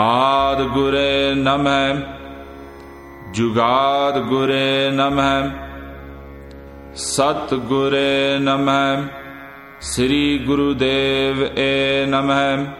आद गुरे नमः। जुगाद गुरे नमः। सत गुरे नमः। श्री गुरुदेव ए नमः।